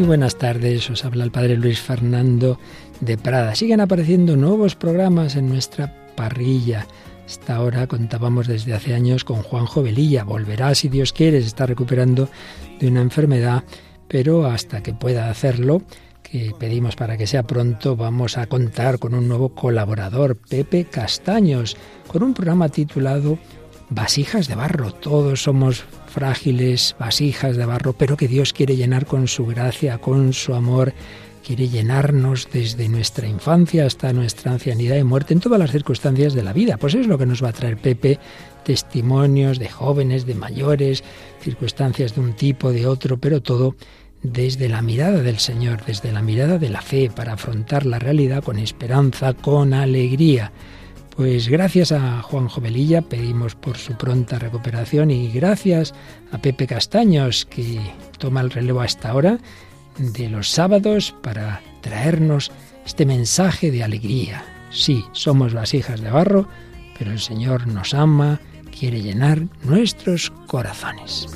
Muy buenas tardes, os habla el padre Luis Fernando de Prada. Siguen apareciendo nuevos programas en nuestra parrilla. Hasta ahora contábamos desde hace años con Juan Jovelilla. Volverá, si Dios quiere, se está recuperando de una enfermedad, pero hasta que pueda hacerlo, que pedimos para que sea pronto, vamos a contar con un nuevo colaborador, Pepe Castaños, con un programa titulado Vasijas de barro. Todos somos frágiles vasijas de barro, pero que Dios quiere llenar con su gracia, con su amor, quiere llenarnos desde nuestra infancia hasta nuestra ancianidad y muerte en todas las circunstancias de la vida. Pues es lo que nos va a traer Pepe, testimonios de jóvenes, de mayores, circunstancias de un tipo, de otro, pero todo desde la mirada del Señor, desde la mirada de la fe, para afrontar la realidad con esperanza, con alegría. Pues gracias a Juan Jovelilla pedimos por su pronta recuperación y gracias a Pepe Castaños que toma el relevo hasta ahora de los sábados para traernos este mensaje de alegría. Sí, somos vasijas de barro, pero el Señor nos ama, quiere llenar nuestros corazones.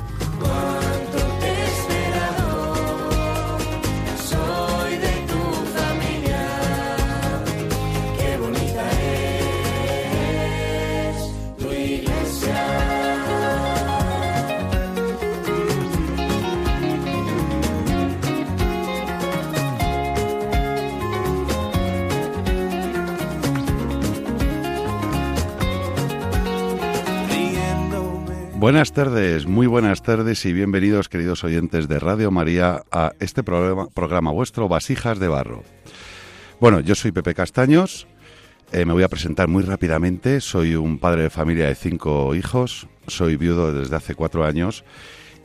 Buenas tardes, muy buenas tardes y bienvenidos queridos oyentes de Radio María a este programa, programa vuestro Vasijas de Barro. Bueno, yo soy Pepe Castaños, eh, me voy a presentar muy rápidamente, soy un padre de familia de cinco hijos, soy viudo desde hace cuatro años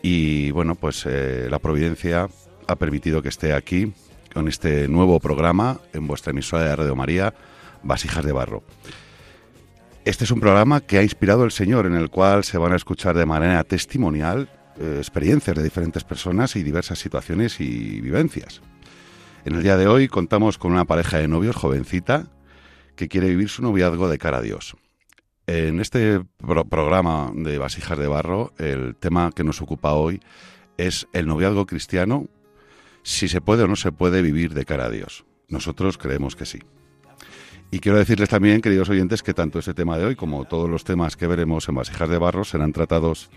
y bueno, pues eh, la providencia ha permitido que esté aquí con este nuevo programa en vuestra emisora de Radio María, Vasijas de Barro. Este es un programa que ha inspirado el Señor, en el cual se van a escuchar de manera testimonial eh, experiencias de diferentes personas y diversas situaciones y vivencias. En el día de hoy contamos con una pareja de novios jovencita que quiere vivir su noviazgo de cara a Dios. En este programa de Vasijas de Barro, el tema que nos ocupa hoy es el noviazgo cristiano, si se puede o no se puede vivir de cara a Dios. Nosotros creemos que sí. Y quiero decirles también, queridos oyentes, que tanto este tema de hoy como todos los temas que veremos en Vasijas de Barro serán tratados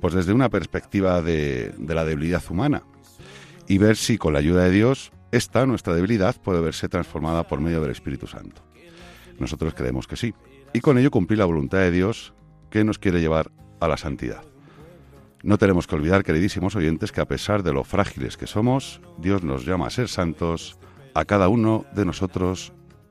pues desde una perspectiva de, de la debilidad humana y ver si con la ayuda de Dios esta, nuestra debilidad, puede verse transformada por medio del Espíritu Santo. Nosotros creemos que sí. Y con ello cumplir la voluntad de Dios que nos quiere llevar a la santidad. No tenemos que olvidar, queridísimos oyentes, que a pesar de lo frágiles que somos, Dios nos llama a ser santos a cada uno de nosotros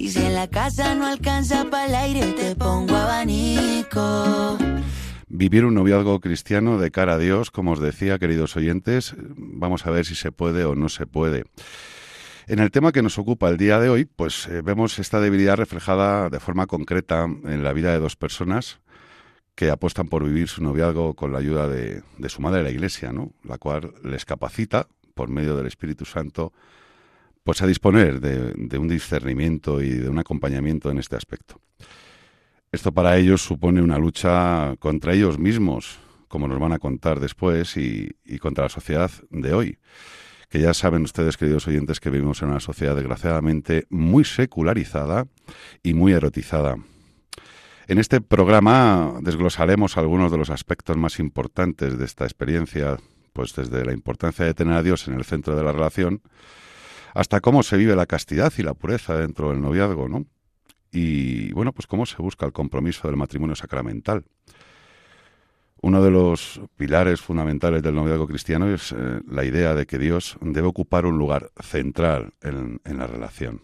Y si en la casa no alcanza para el aire, te pongo abanico. Vivir un noviazgo cristiano de cara a Dios, como os decía, queridos oyentes, vamos a ver si se puede o no se puede. En el tema que nos ocupa el día de hoy, pues eh, vemos esta debilidad reflejada de forma concreta en la vida de dos personas que apuestan por vivir su noviazgo con la ayuda de, de su madre, la Iglesia, ¿no? la cual les capacita, por medio del Espíritu Santo, pues a disponer de, un discernimiento y de un acompañamiento en este aspecto. Esto para ellos supone una lucha contra ellos mismos, como nos van a contar después, y, contra la sociedad de hoy. Que ya saben ustedes, queridos oyentes, que vivimos en una sociedad desgraciadamente muy secularizada y muy erotizada. En este programa desglosaremos algunos de los aspectos más importantes de esta experiencia, pues desde la importancia de tener a Dios en el centro de la relación, hasta cómo se vive la castidad y la pureza dentro del noviazgo, ¿no? Y bueno, pues cómo se busca el compromiso del matrimonio sacramental. Uno de los pilares fundamentales del noviazgo cristiano es eh, la idea de que Dios debe ocupar un lugar central en, la relación.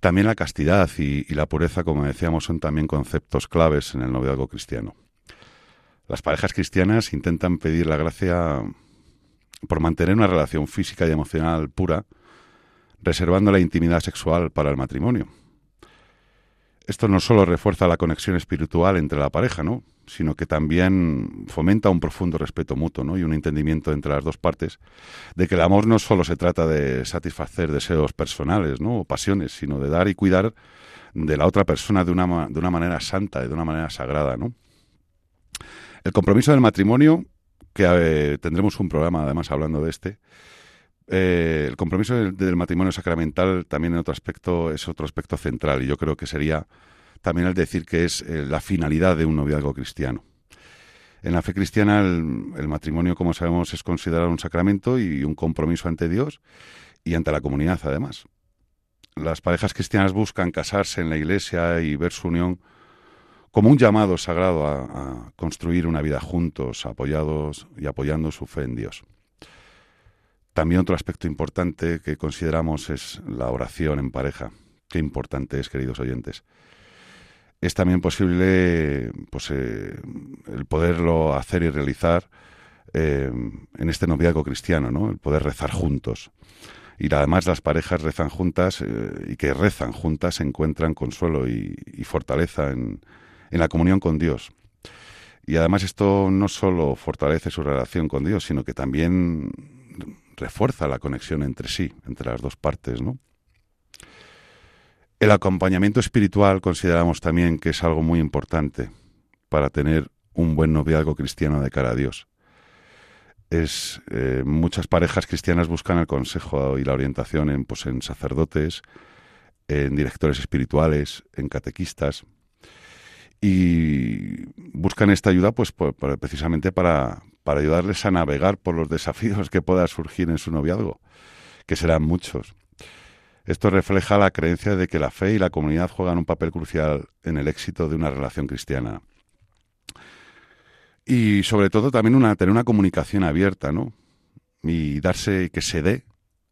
También la castidad y, la pureza, como decíamos, son también conceptos claves en el noviazgo cristiano. Las parejas cristianas intentan pedir la gracia por mantener una relación física y emocional pura, reservando la intimidad sexual para el matrimonio. Esto no solo refuerza la conexión espiritual entre la pareja, ¿no? sino que también fomenta un profundo respeto mutuo ¿no? y un entendimiento entre las dos partes de que el amor no solo se trata de satisfacer deseos personales ¿no? o pasiones, sino de dar y cuidar de la otra persona de una, de una manera santa, de una manera sagrada. ¿no? El compromiso del matrimonio, que eh, tendremos un programa además hablando de este, eh, el compromiso del, matrimonio sacramental también en otro aspecto es otro aspecto central y yo creo que sería también el decir que es eh, la finalidad de un noviazgo cristiano. En la fe cristiana el, matrimonio, como sabemos, es considerado un sacramento y un compromiso ante Dios y ante la comunidad, además. Las parejas cristianas buscan casarse en la iglesia y ver su unión como un llamado sagrado a, construir una vida juntos, apoyados y apoyando su fe en Dios. También otro aspecto importante que consideramos es la oración en pareja. Qué importante es, queridos oyentes es también posible pues, eh, el poderlo hacer y realizar eh, en este noviazgo cristiano, ¿no? el poder rezar juntos. Y además las parejas rezan juntas eh, y que rezan juntas encuentran consuelo y, fortaleza en, en, la comunión con Dios. Y además esto no solo fortalece su relación con Dios, sino que también refuerza la conexión entre sí, entre las dos partes, ¿no? El acompañamiento espiritual consideramos también que es algo muy importante para tener un buen noviazgo cristiano de cara a Dios. Es, eh, muchas parejas cristianas buscan el consejo y la orientación en, pues, en sacerdotes, en directores espirituales, en catequistas, y buscan esta ayuda pues precisamente para, para ayudarles a navegar por los desafíos que pueda surgir en su noviazgo, que serán muchos. Esto refleja la creencia de que la fe y la comunidad juegan un papel crucial en el éxito de una relación cristiana. Y sobre todo también una, tener una comunicación abierta, ¿no? Y darse, que se dé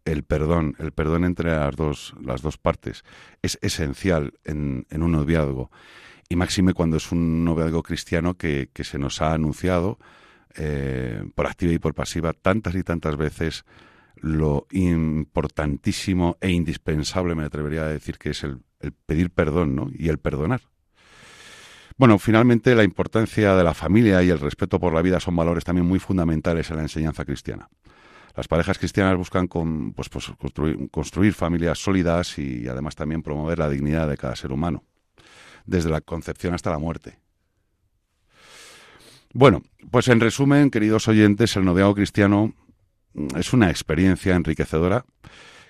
el perdón, el perdón entre las dos, las dos partes. Es esencial en, un noviazgo. Y máxime cuando es un noviazgo cristiano que, se nos ha anunciado eh, por activa y por pasiva tantas y tantas veces lo importantísimo e indispensable, me atrevería a decir, que es el, pedir perdón ¿no? y el perdonar. Bueno, finalmente la importancia de la familia y el respeto por la vida son valores también muy fundamentales en la enseñanza cristiana. Las parejas cristianas buscan con, pues, pues, construir, construir familias sólidas y además también promover la dignidad de cada ser humano, desde la concepción hasta la muerte. Bueno, pues en resumen, queridos oyentes, el noviazgo cristiano es una experiencia enriquecedora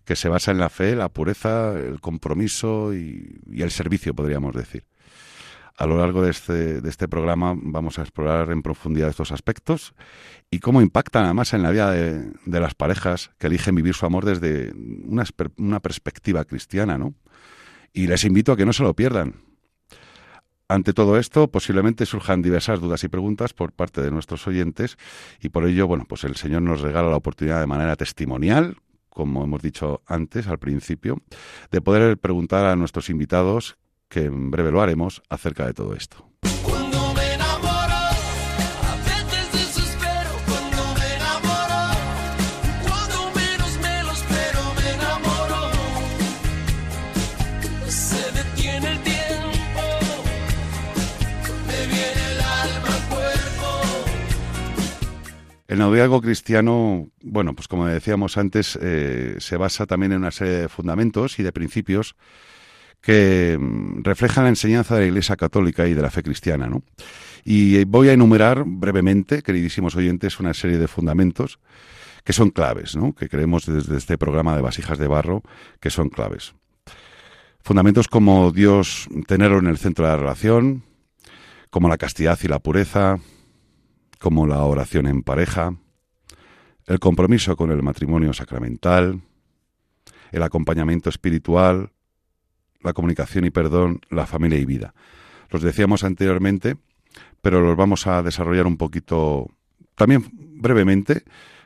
que se basa en la fe, la pureza, el compromiso y, el servicio, podríamos decir. A lo largo de este, de este programa vamos a explorar en profundidad estos aspectos y cómo impactan además en la vida de, las parejas que eligen vivir su amor desde una, una perspectiva cristiana, ¿no? Y les invito a que no se lo pierdan, ante todo esto, posiblemente surjan diversas dudas y preguntas por parte de nuestros oyentes y por ello, bueno, pues el Señor nos regala la oportunidad de manera testimonial, como hemos dicho antes, al principio, de poder preguntar a nuestros invitados, que en breve lo haremos, acerca de todo esto. El noviazgo cristiano, bueno, pues como decíamos antes, eh, se basa también en una serie de fundamentos y de principios que mm, reflejan la enseñanza de la Iglesia Católica y de la fe cristiana, ¿no? Y voy a enumerar brevemente, queridísimos oyentes, una serie de fundamentos que son claves, ¿no? Que creemos desde este programa de vasijas de barro que son claves. Fundamentos como Dios tenerlo en el centro de la relación, como la castidad y la pureza, como la oración en pareja, el compromiso con el matrimonio sacramental, el acompañamiento espiritual, la comunicación y perdón, la familia y vida. Los decíamos anteriormente, pero los vamos a desarrollar un poquito, también brevemente,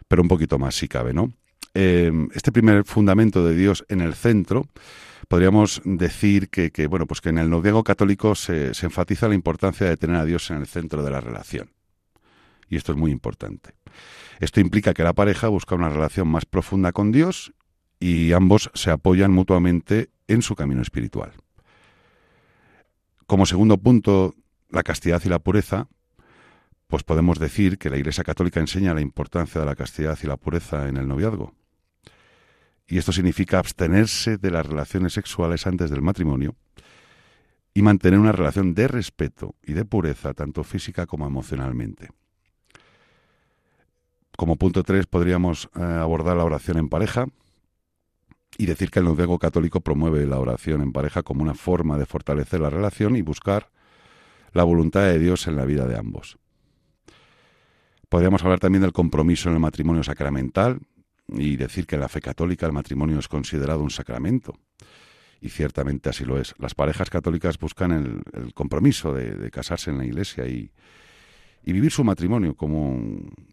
pero un poquito más si cabe, ¿no? Em, este primer fundamento de Dios en el centro, podríamos decir que, bueno, pues que en el noviazgo católico se enfatiza la importancia de tener a Dios en el centro de la relación y esto es muy importante. Esto implica que la pareja busca una relación más profunda con Dios y ambos se apoyan mutuamente en su camino espiritual. Como segundo punto, la castidad y la pureza, pues podemos decir que la Iglesia Católica enseña la importancia de la castidad y la pureza en el noviazgo. Y esto significa abstenerse de las relaciones sexuales antes del matrimonio y mantener una relación de respeto y de pureza, tanto física como emocionalmente. Como punto tres podríamos eh, abordar la oración en pareja y decir que el noviazgo católico promueve la oración en pareja como una forma de fortalecer la relación y buscar la voluntad de Dios en la vida de ambos. Podríamos hablar también del compromiso en el matrimonio sacramental y decir que en la fe católica el matrimonio es considerado un sacramento. Y ciertamente así lo es. Las parejas católicas buscan el, compromiso de, casarse en la iglesia y, vivir su matrimonio como,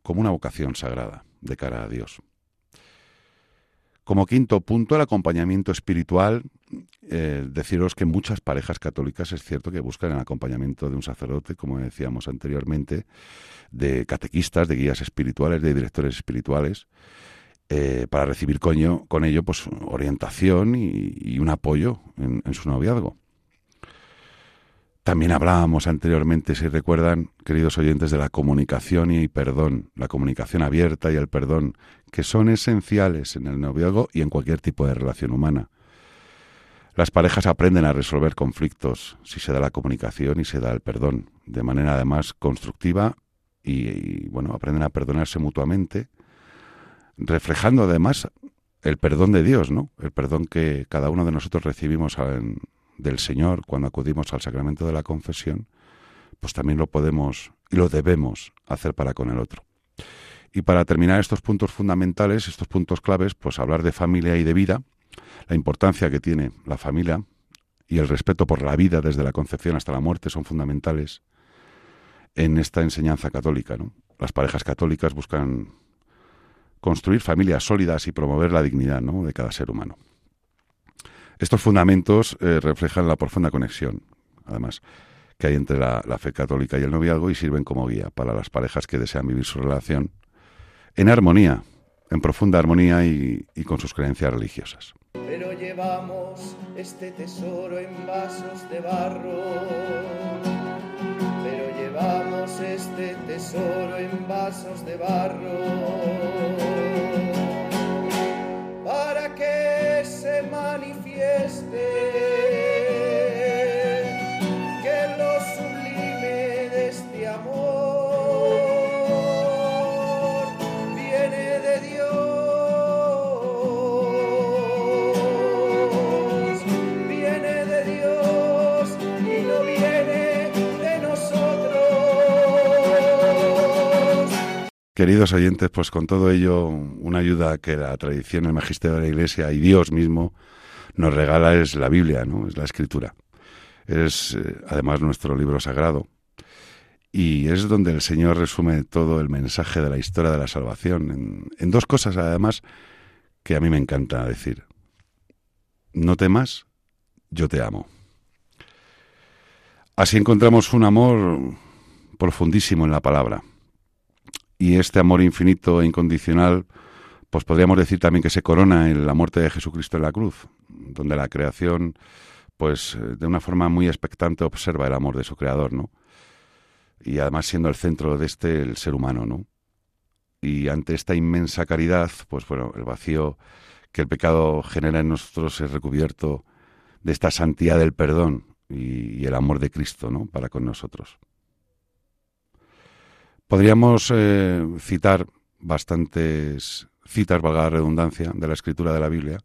como una vocación sagrada de cara a Dios. Como quinto punto, el acompañamiento espiritual. Eh, deciros que muchas parejas católicas es cierto que buscan el acompañamiento de un sacerdote, como decíamos anteriormente, de catequistas, de guías espirituales, de directores espirituales, eh, para recibir con ello pues, orientación y, un apoyo en su noviazgo. También hablábamos anteriormente, si recuerdan, queridos oyentes, de la comunicación y perdón, la comunicación abierta y el perdón, que son esenciales en el noviazgo y en cualquier tipo de relación humana. Las parejas aprenden a resolver conflictos si se da la comunicación y se da el perdón, de manera además constructiva y, bueno, aprenden a perdonarse mutuamente, reflejando además el perdón de Dios, ¿no? El perdón que cada uno de nosotros recibimos en, del Señor cuando acudimos al sacramento de la confesión, pues también lo podemos y lo debemos hacer para con el otro. Y para terminar estos puntos fundamentales, estos puntos claves, pues hablar de familia y de vida, la importancia que tiene la familia y el respeto por la vida desde la concepción hasta la muerte son fundamentales en esta enseñanza católica. ¿no? Las parejas católicas buscan construir familias sólidas y promover la dignidad ¿no? de cada ser humano. Estos fundamentos eh, reflejan la profunda conexión, además, que hay entre la, fe católica y el noviazgo y sirven como guía para las parejas que desean vivir su relación en armonía, en profunda armonía y, y con sus creencias religiosas. Pero llevamos este tesoro en vasos de barro. Pero llevamos este tesoro en vasos de barro manifieste. Queridos oyentes, pues con todo ello, una ayuda que la tradición, el magisterio de la Iglesia y Dios mismo nos regala es la Biblia, ¿no? Es la Escritura. Es eh, además nuestro libro sagrado y es donde el Señor resume todo el mensaje de la historia de la salvación en, en dos cosas además que a mí me encanta decir. No temas, yo te amo. Así encontramos un amor profundísimo en la palabra y este amor infinito e incondicional, pues podríamos decir también que se corona en la muerte de Jesucristo en la cruz, donde la creación, pues de una forma muy expectante observa el amor de su creador, ¿no? Y además siendo el centro de este el ser humano, ¿no? Y ante esta inmensa caridad, pues bueno, el vacío que el pecado genera en nosotros es recubierto de esta santidad del perdón y, y el amor de Cristo, ¿no? Para con nosotros. Podríamos eh, citar bastantes citas, valga la redundancia, de la escritura de la Biblia,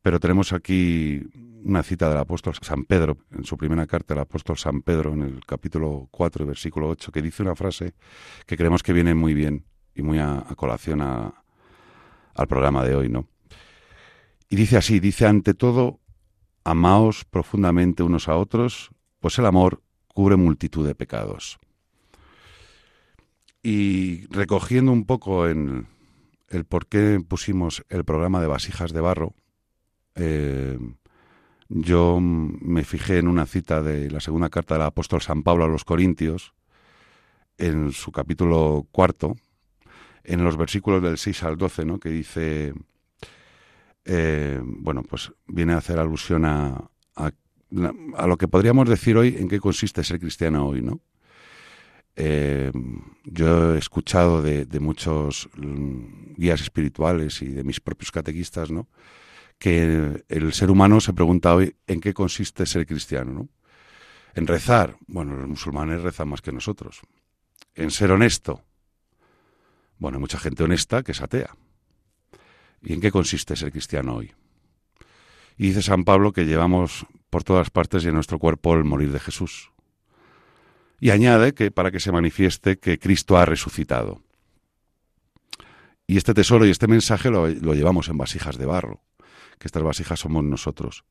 pero tenemos aquí una cita del apóstol San Pedro, en su primera carta, el apóstol San Pedro, en el capítulo 4, versículo 8, que dice una frase que creemos que viene muy bien y muy a, colación al programa de hoy, ¿no? Y dice así, dice, ante todo, amaos profundamente unos a otros, pues el amor cubre multitud de pecados. Y recogiendo un poco en el por qué pusimos el programa de vasijas de barro, eh, yo me fijé en una cita de la segunda carta del apóstol San Pablo a los Corintios, en su capítulo cuarto, en los versículos del 6 al 12, ¿no? que dice, eh, bueno, pues viene a hacer alusión a, a, lo que podríamos decir hoy en qué consiste ser cristiano hoy, ¿no? Eh, yo he escuchado de, muchos mm, guías espirituales y de mis propios catequistas, ¿no? Que el ser humano se pregunta hoy en qué consiste ser cristiano, ¿no? En rezar, bueno, los musulmanes rezan más que nosotros. En ser honesto, bueno, hay mucha gente honesta que es atea. ¿Y en qué consiste ser cristiano hoy? Y dice San Pablo que llevamos por todas partes y en nuestro cuerpo el morir de Jesús. Y añade que para que se manifieste que Cristo ha resucitado. Y este tesoro y este mensaje lo, lo llevamos en vasijas de barro, que estas vasijas somos nosotros.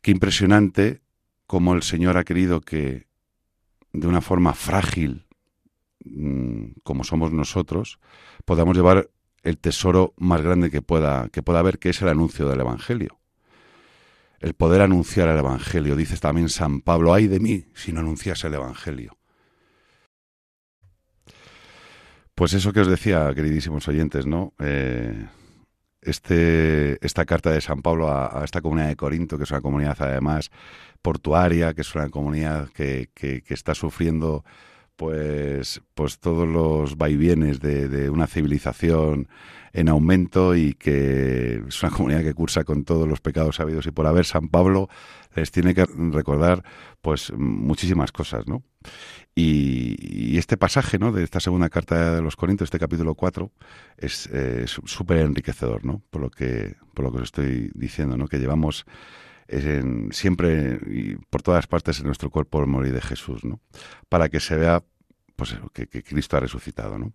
Qué impresionante cómo el Señor ha querido que de una forma frágil, mm, como somos nosotros, podamos llevar el tesoro más grande que pueda, que pueda haber, que es el anuncio del Evangelio el poder anunciar el Evangelio. Dice también San Pablo, ay de mí si no anunciase el Evangelio. Pues eso que os decía, queridísimos oyentes, ¿no? Eh, este, esta carta de San Pablo a, esta comunidad de Corinto, que es una comunidad además portuaria, que es una comunidad que, que, está sufriendo pues, pues todos los vaivienes de, de una civilización en aumento y que es una comunidad que cursa con todos los pecados sabidos y por haber San Pablo les tiene que recordar pues muchísimas cosas, ¿no? Y, este pasaje, ¿no? De esta segunda carta de los Corintios, este capítulo 4, es súper enriquecedor, ¿no? Por lo que por lo que os estoy diciendo, ¿no? Que llevamos en, siempre y por todas partes en nuestro cuerpo el morir de Jesús, ¿no? Para que se vea pues que, que Cristo ha resucitado, ¿no?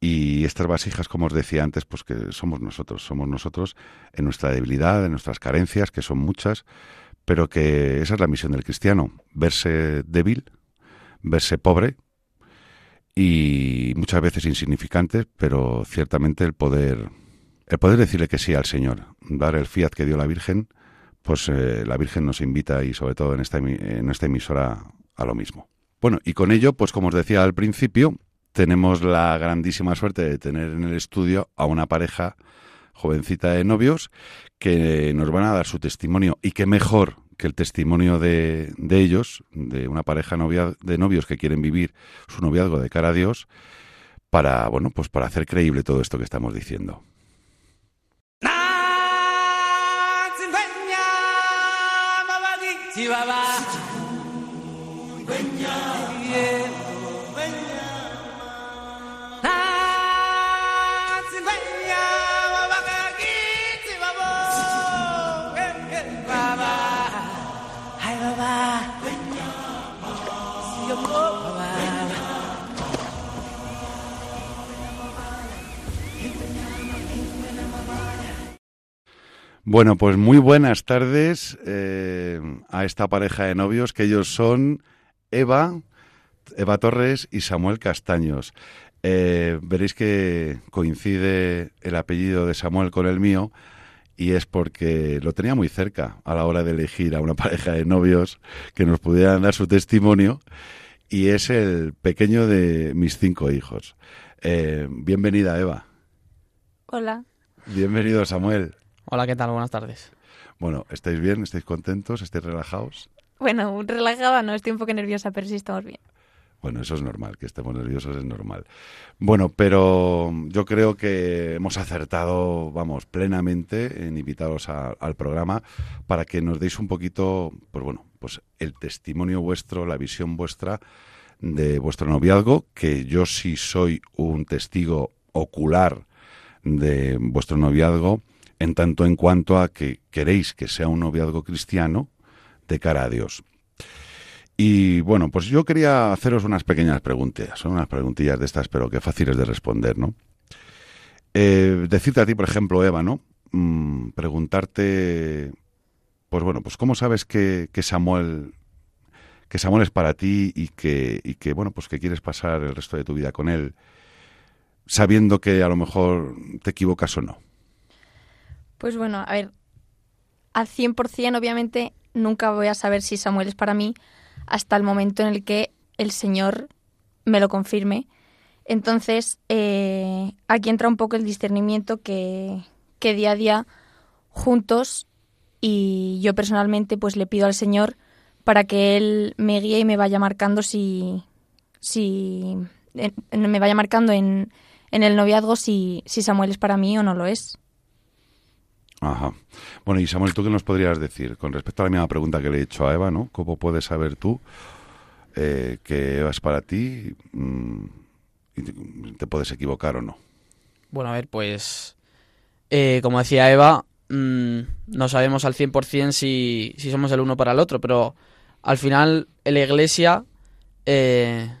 Y estas vasijas, como os decía antes, pues que somos nosotros, somos nosotros en nuestra debilidad, en nuestras carencias, que son muchas, pero que esa es la misión del cristiano, verse débil, verse pobre y muchas veces insignificante, pero ciertamente el poder, el poder decirle que sí al Señor, dar el fiat que dio la Virgen, pues eh, la Virgen nos invita y sobre todo en esta, en esta emisora a lo mismo. Bueno, y con ello, pues como os decía al principio, tenemos la grandísima suerte de tener en el estudio a una pareja jovencita de novios que nos van a dar su testimonio y qué mejor que el testimonio de, de ellos, de una pareja novia, de novios que quieren vivir su noviazgo de cara a Dios, para, bueno, pues para hacer creíble todo esto que estamos diciendo. チワワ。Bueno, pues muy buenas tardes eh, a esta pareja de novios, que ellos son Eva, Eva Torres y Samuel Castaños. Eh, veréis que coincide el apellido de Samuel con el mío y es porque lo tenía muy cerca a la hora de elegir a una pareja de novios que nos pudieran dar su testimonio y es el pequeño de mis cinco hijos. Eh, bienvenida, Eva. Hola. Bienvenido, Samuel. Hola, ¿qué tal? Buenas tardes. Bueno, ¿estáis bien? ¿Estáis contentos? ¿Estáis relajados? Bueno, relajada no, estoy un poco nerviosa, pero sí estamos bien. Bueno, eso es normal, que estemos nerviosos es normal. Bueno, pero yo creo que hemos acertado, vamos, plenamente en invitaros al programa para que nos deis un poquito, pues bueno, pues el testimonio vuestro, la visión vuestra de vuestro noviazgo, que yo sí soy un testigo ocular de vuestro noviazgo en tanto en cuanto a que queréis que sea un noviazgo cristiano de cara a Dios. Y bueno, pues yo quería haceros unas pequeñas preguntas, son unas preguntillas de estas, pero que fáciles de responder, ¿no? Eh, decirte a ti, por ejemplo, Eva, ¿no? Mm, preguntarte, pues bueno, pues cómo sabes que, Samuel que Samuel es para ti y que, y que, bueno, pues que quieres pasar el resto de tu vida con él, sabiendo que a lo mejor te equivocas o no. Pues bueno, a ver, al 100% obviamente nunca voy a saber si Samuel es para mí hasta el momento en el que el Señor me lo confirme. Entonces, eh, aquí entra un poco el discernimiento que, que día a día juntos y yo personalmente pues le pido al Señor para que Él me guíe y me vaya marcando si, si me vaya marcando en, en el noviazgo si, si Samuel es para mí o no lo es. Ajá. Bueno, y Samuel, ¿tú qué nos podrías decir con respecto a la misma pregunta que le he hecho a Eva, ¿no? ¿Cómo puedes saber tú eh, que Eva es para ti mm, y te, puedes equivocar o no? Bueno, a ver, pues eh, como decía Eva, mmm, no sabemos al 100% si, si somos el uno para el otro, pero al final en la iglesia eh,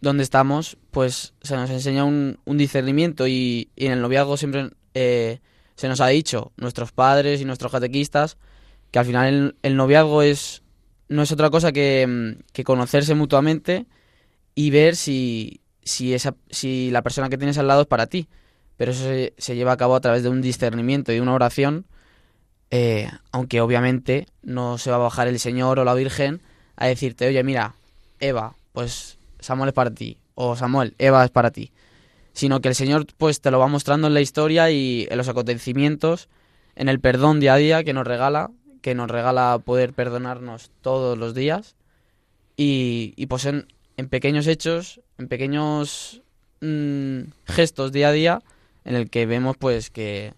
donde estamos, pues se nos enseña un, un discernimiento y, y, en el noviazgo siempre eh, se nos ha dicho, nuestros padres y nuestros catequistas, que al final el, el noviazgo es no es otra cosa que, mm, que conocerse mutuamente y ver si, si, esa, si la persona que tienes al lado es para ti. Pero eso se, se lleva a cabo a través de un discernimiento y una oración, eh, aunque obviamente no se va a bajar el Señor o la Virgen a decirte, oye, mira, Eva, pues Samuel es para ti, o Samuel, Eva es para ti, sino que el Señor pues te lo va mostrando en la historia y en los acontecimientos, en el perdón día a día que nos regala, que nos regala poder perdonarnos todos los días y, pues en, pequeños hechos, en pequeños mmm, gestos día a día, en el que vemos pues que,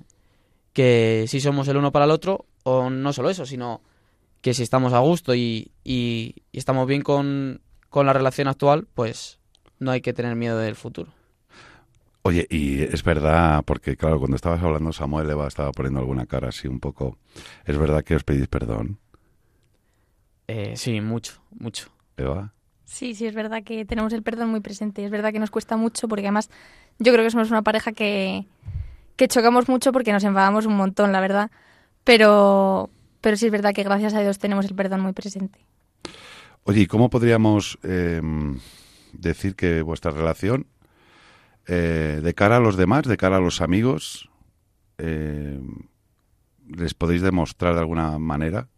que si somos el uno para el otro, o no solo eso, sino que si estamos a gusto y, y, y estamos bien con, con, la relación actual, pues no hay que tener miedo del futuro. Oye, y es verdad, porque claro, cuando estabas hablando Samuel Eva estaba poniendo alguna cara así un poco, ¿es verdad que os pedís perdón? Eh, sí, mucho, mucho. Eva. Sí, sí, es verdad que tenemos el perdón muy presente. Es verdad que nos cuesta mucho porque además yo creo que somos una pareja que, que chocamos mucho porque nos enfadamos un montón, la verdad. Pero, pero sí es verdad que gracias a Dios tenemos el perdón muy presente. Oye, ¿y cómo podríamos eh, decir que vuestra relación, eh, de cara a los demás, de cara a los amigos, eh, les podéis demostrar de alguna manera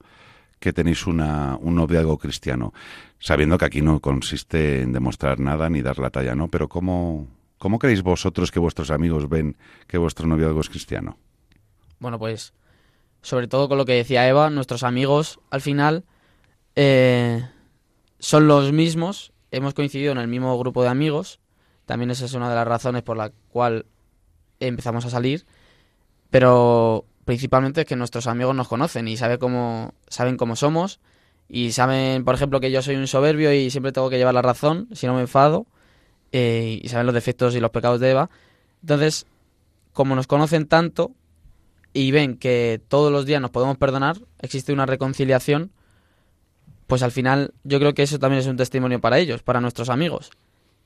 que tenéis una, un noviazgo cristiano, sabiendo que aquí no consiste en demostrar nada ni dar la talla, ¿no? Pero ¿cómo, cómo creéis vosotros que vuestros amigos ven que vuestro noviazgo es cristiano? Bueno, pues sobre todo con lo que decía Eva, nuestros amigos al final eh, son los mismos, hemos coincidido en el mismo grupo de amigos, también esa es una de las razones por la cual empezamos a salir, pero principalmente es que nuestros amigos nos conocen y saben cómo, saben cómo somos y saben, por ejemplo, que yo soy un soberbio y siempre tengo que llevar la razón si no me enfado eh, y saben los defectos y los pecados de Eva. Entonces, como nos conocen tanto, y ven que todos los días nos podemos perdonar, existe una reconciliación, pues al final yo creo que eso también es un testimonio para ellos, para nuestros amigos,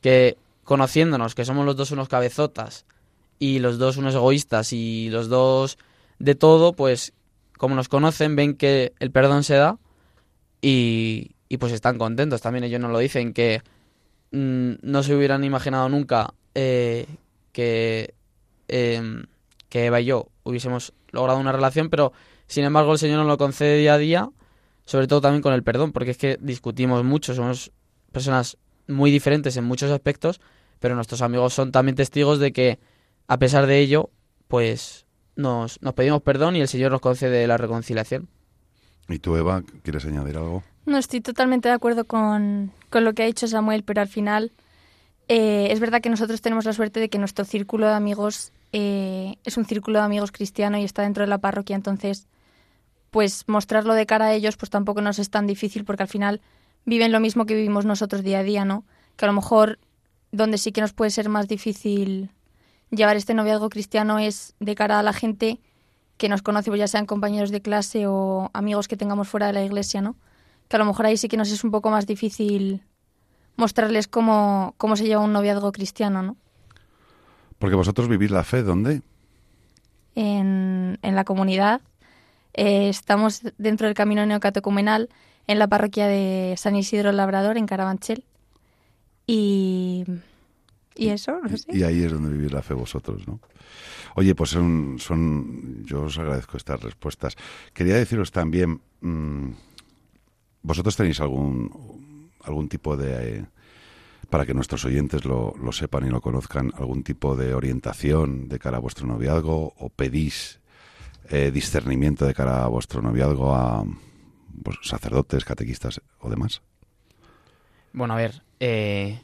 que conociéndonos, que somos los dos unos cabezotas y los dos unos egoístas y los dos de todo, pues como nos conocen, ven que el perdón se da y, y pues están contentos. También ellos nos lo dicen, que mmm, no se hubieran imaginado nunca eh, que... Eh, que Eva y yo hubiésemos logrado una relación, pero sin embargo el Señor nos lo concede día a día, sobre todo también con el perdón, porque es que discutimos mucho, somos personas muy diferentes en muchos aspectos, pero nuestros amigos son también testigos de que a pesar de ello, pues nos, nos pedimos perdón y el Señor nos concede la reconciliación. ¿Y tú, Eva, quieres añadir algo? No, estoy totalmente de acuerdo con, con lo que ha dicho Samuel, pero al final eh, es verdad que nosotros tenemos la suerte de que nuestro círculo de amigos eh, es un círculo de amigos cristiano y está dentro de la parroquia, entonces pues mostrarlo de cara a ellos pues tampoco nos es tan difícil porque al final viven lo mismo que vivimos nosotros día a día, ¿no? Que a lo mejor donde sí que nos puede ser más difícil llevar este noviazgo cristiano es de cara a la gente que nos conoce, pues ya sean compañeros de clase o amigos que tengamos fuera de la iglesia, ¿no? Que a lo mejor ahí sí que nos es un poco más difícil mostrarles cómo, cómo se lleva un noviazgo cristiano, ¿no? Porque vosotros vivís la fe, ¿dónde? En, en la comunidad. Eh, estamos dentro del camino neocatecumenal en la parroquia de San Isidro Labrador, en Carabanchel. Y, y eso, no sé. Y ahí es donde vivís la fe vosotros, ¿no? Oye, pues son, son yo os agradezco estas respuestas. Quería deciros también, mmm, vosotros tenéis algún, algún tipo de... Eh, para que nuestros oyentes lo, lo, sepan y lo conozcan, algún tipo de orientación de cara a vuestro noviazgo o pedís eh, discernimiento de cara a vuestro noviazgo a pues, sacerdotes, catequistas o demás? Bueno, a ver, eh,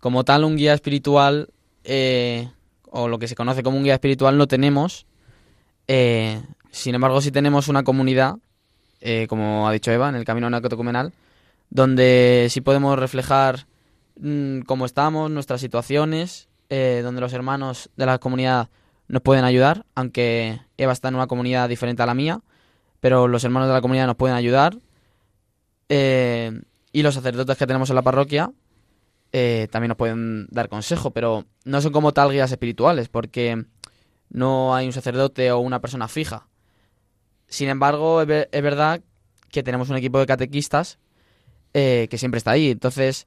como tal un guía espiritual eh, o lo que se conoce como un guía espiritual no tenemos. Eh, sin embargo, sí tenemos una comunidad, eh, como ha dicho Eva, en el camino neocatecumenal, donde sí podemos reflejar mm, cómo estamos, nuestras situaciones, eh, donde los hermanos de la comunidad nos pueden ayudar, aunque Eva está en una comunidad diferente a la mía, pero los hermanos de la comunidad nos pueden ayudar. Eh, y los sacerdotes que tenemos en la parroquia eh, también nos pueden dar consejo, pero no son como tal guías espirituales, porque no hay un sacerdote o una persona fija. Sin embargo, es, ver- es verdad que tenemos un equipo de catequistas eh, que siempre está ahí. Entonces,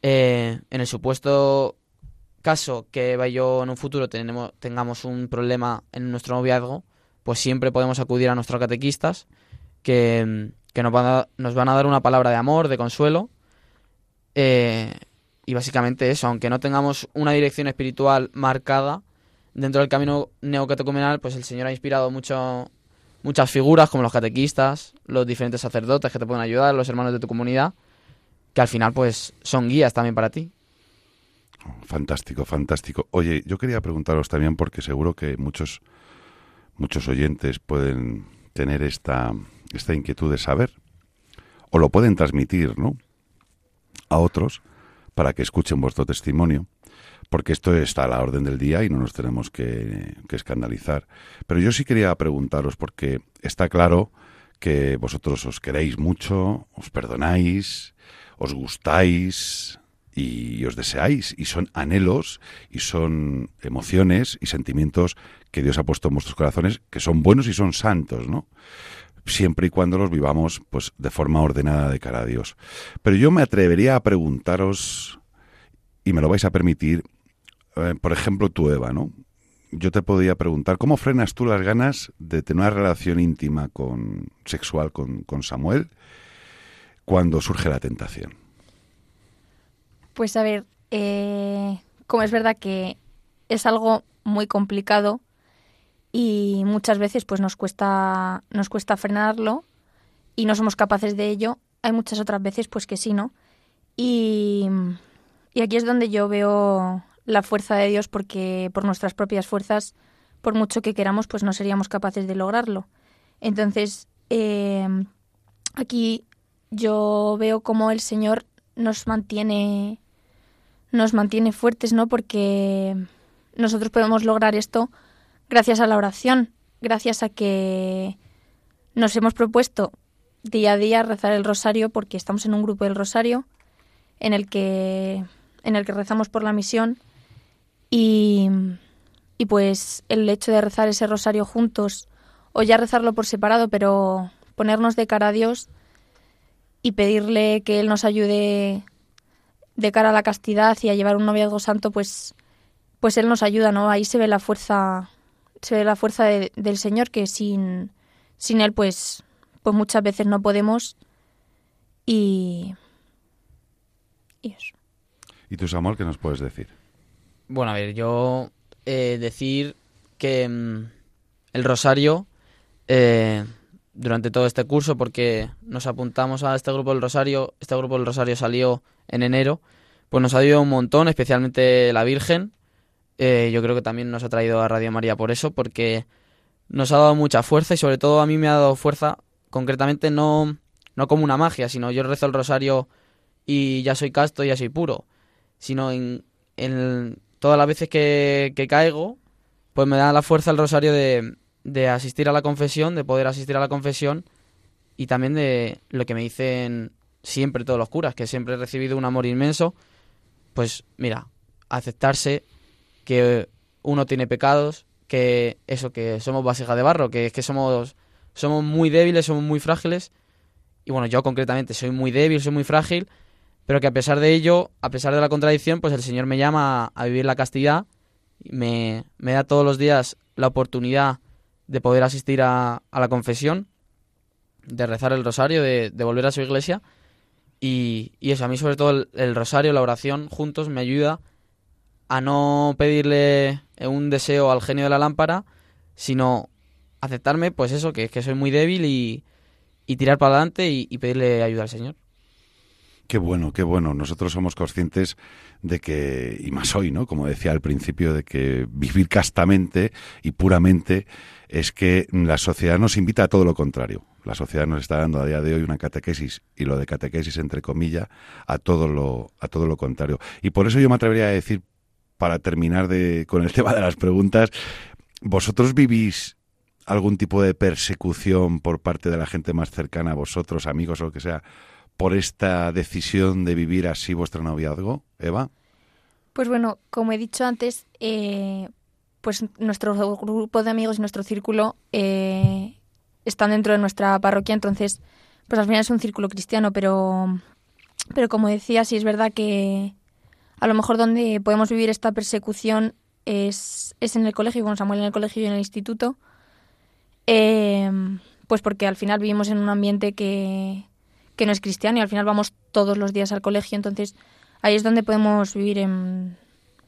eh, en el supuesto caso que Eva y yo en un futuro tengamos un problema en nuestro noviazgo, pues siempre podemos acudir a nuestros catequistas que, que nos, van a, nos van a dar una palabra de amor, de consuelo. eh, y básicamente eso, aunque no tengamos una dirección espiritual marcada dentro del camino neocatecumenal, pues el Señor ha inspirado mucho, muchas figuras como los catequistas, los diferentes sacerdotes que te pueden ayudar, los hermanos de tu comunidad, que al final pues son guías también para ti. Fantástico, fantástico. Oye, yo quería preguntaros también porque seguro que muchos muchos oyentes pueden tener esta esta inquietud de saber o lo pueden transmitir, ¿no? a otros para que escuchen vuestro testimonio, porque esto está a la orden del día y no nos tenemos que, que escandalizar. Pero yo sí quería preguntaros porque está claro que vosotros os queréis mucho, os perdonáis, os gustáis, y os deseáis y son anhelos y son emociones y sentimientos que Dios ha puesto en vuestros corazones que son buenos y son santos, ¿no? Siempre y cuando los vivamos pues de forma ordenada de cara a Dios. Pero yo me atrevería a preguntaros y me lo vais a permitir, eh, por ejemplo, tú Eva, ¿no? Yo te podría preguntar, ¿cómo frenas tú las ganas de tener una relación íntima con sexual con, con Samuel cuando surge la tentación? Pues a ver, eh, como es verdad que es algo muy complicado y muchas veces pues nos cuesta nos cuesta frenarlo y no somos capaces de ello. Hay muchas otras veces pues que sí, ¿no? Y, y aquí es donde yo veo la fuerza de Dios porque por nuestras propias fuerzas, por mucho que queramos, pues no seríamos capaces de lograrlo. Entonces, eh, aquí yo veo como el Señor nos mantiene nos mantiene fuertes, ¿no? Porque nosotros podemos lograr esto gracias a la oración, gracias a que nos hemos propuesto día a día rezar el rosario porque estamos en un grupo del rosario en el que en el que rezamos por la misión y, y pues el hecho de rezar ese rosario juntos o ya rezarlo por separado, pero ponernos de cara a Dios y pedirle que Él nos ayude de cara a la castidad y a llevar un noviazgo santo, pues, pues Él nos ayuda, ¿no? Ahí se ve la fuerza, se ve la fuerza de- del Señor que sin, sin Él, pues, pues muchas veces no podemos y, y eso. ¿Y tú, Samuel, qué nos puedes decir? Bueno, a ver, yo eh, decir que mm, el rosario, eh, durante todo este curso, porque nos apuntamos a este grupo del rosario, este grupo del rosario salió en enero, pues nos ha ayudado un montón, especialmente la Virgen. Eh, yo creo que también nos ha traído a Radio María por eso, porque nos ha dado mucha fuerza y sobre todo a mí me ha dado fuerza, concretamente no, no como una magia, sino yo rezo el rosario y ya soy casto, ya soy puro, sino en, en todas las veces que, que caigo, pues me da la fuerza el rosario de, de asistir a la confesión, de poder asistir a la confesión y también de lo que me dicen siempre todos los curas, que siempre he recibido un amor inmenso, pues mira, aceptarse que uno tiene pecados, que eso, que somos vasijas de barro, que es que somos, somos muy débiles, somos muy frágiles, y bueno, yo concretamente soy muy débil, soy muy frágil, pero que a pesar de ello, a pesar de la contradicción, pues el Señor me llama a, vivir la castidad, me, me da todos los días la oportunidad de poder asistir a, a la confesión, de rezar el rosario, de, de volver a su iglesia, y, y eso, a mí sobre todo el, el rosario, la oración juntos me ayuda a no pedirle un deseo al genio de la lámpara, sino aceptarme, pues eso, que, que soy muy débil y, y tirar para adelante y, y pedirle ayuda al Señor. Qué bueno, qué bueno. Nosotros somos conscientes de que, y más hoy, ¿no? Como decía al principio, de que vivir castamente y puramente es que la sociedad nos invita a todo lo contrario. La sociedad nos está dando a día de hoy una catequesis, y lo de catequesis entre comillas, a todo lo, a todo lo contrario. Y por eso yo me atrevería a decir, para terminar de, con el tema de las preguntas, ¿vosotros vivís algún tipo de persecución por parte de la gente más cercana a vosotros, amigos o lo que sea, por esta decisión de vivir así vuestro noviazgo, Eva? Pues bueno, como he dicho antes, eh, pues nuestro grupo de amigos y nuestro círculo eh, están dentro de nuestra parroquia, entonces, pues al final es un círculo cristiano, pero, pero como decía, sí es verdad que a lo mejor donde podemos vivir esta persecución es, es en el colegio, con Samuel en el colegio y en el instituto, eh, pues porque al final vivimos en un ambiente que, que no es cristiano y al final vamos todos los días al colegio, entonces ahí es donde podemos vivir en,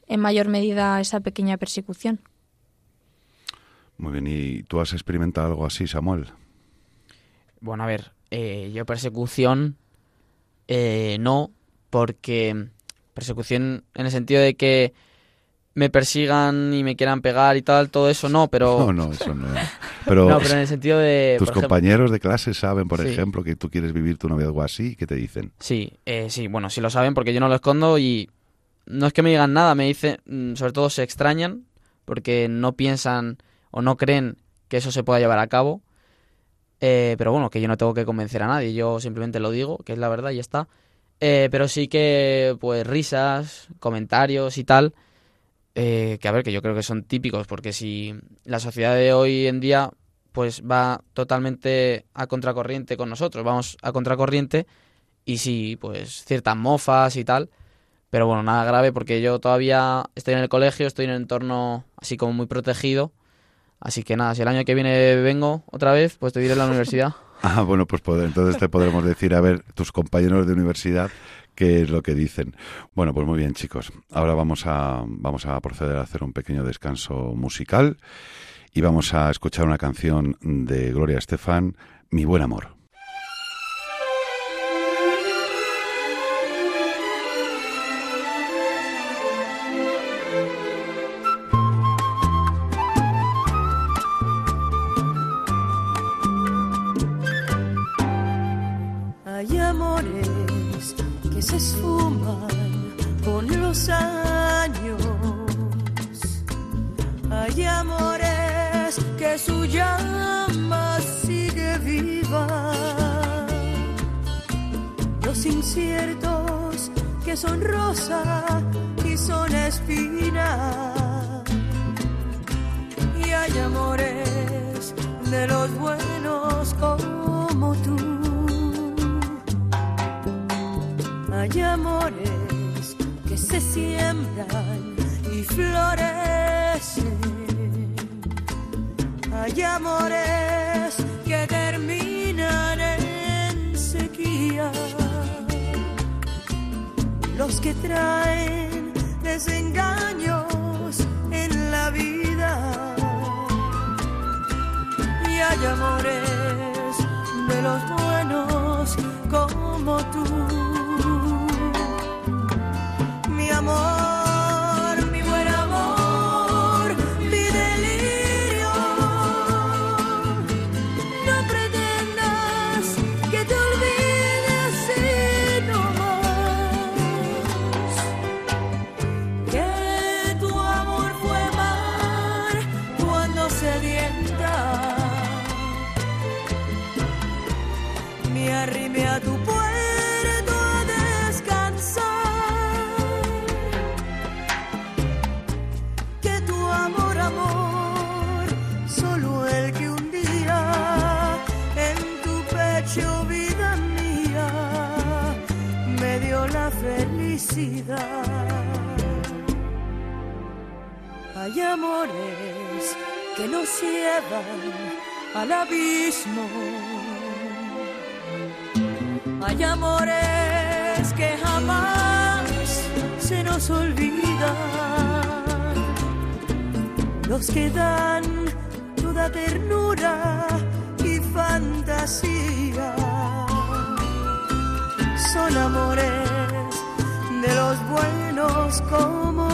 en mayor medida esa pequeña persecución. Muy bien, ¿y tú has experimentado algo así, Samuel? Bueno, a ver, eh, yo persecución eh, no, porque persecución en el sentido de que me persigan y me quieran pegar y tal, todo eso no, pero... No, no, eso no. Pero, no, pero en el sentido de... ¿Tus ejemplo- compañeros de clase saben, por Sí. ejemplo, que tú quieres vivir tu noviazgo así? ¿Qué te dicen? Sí, eh, sí, bueno, sí lo saben porque yo no lo escondo y no es que me digan nada, me dicen, mm, sobre todo se extrañan porque no piensan o no creen que eso se pueda llevar a cabo. Eh, pero bueno, que yo no tengo que convencer a nadie, yo simplemente lo digo, que es la verdad y ya está. Eh, pero sí que, pues, risas, comentarios y tal, eh, que a ver, que yo creo que son típicos, porque si la sociedad de hoy en día, pues va totalmente a contracorriente con nosotros, vamos a contracorriente, y sí, pues ciertas mofas y tal, pero bueno, nada grave, porque yo todavía estoy en el colegio, estoy en un entorno así como muy protegido, así que nada, si el año que viene vengo otra vez, pues te iré a la universidad. Ah, bueno, pues entonces te podremos decir, a ver, tus compañeros de universidad, qué es lo que dicen. Bueno, pues muy bien, chicos. Ahora vamos a, vamos a proceder a hacer un pequeño descanso musical y vamos a escuchar una canción de Gloria Estefan, Mi buen amor. Los inciertos que son rosa y son espina. Y hay amores de los buenos como tú. Hay amores que se siembran y florecen. Hay amores que terminan Los que traen desengaños en la vida. Y hay amores de los buenos como tú mi amor, Hay amores que nos llevan al abismo. Hay amores que jamás se nos olvidan. Los que dan toda ternura y fantasía. Son amores de los buenos como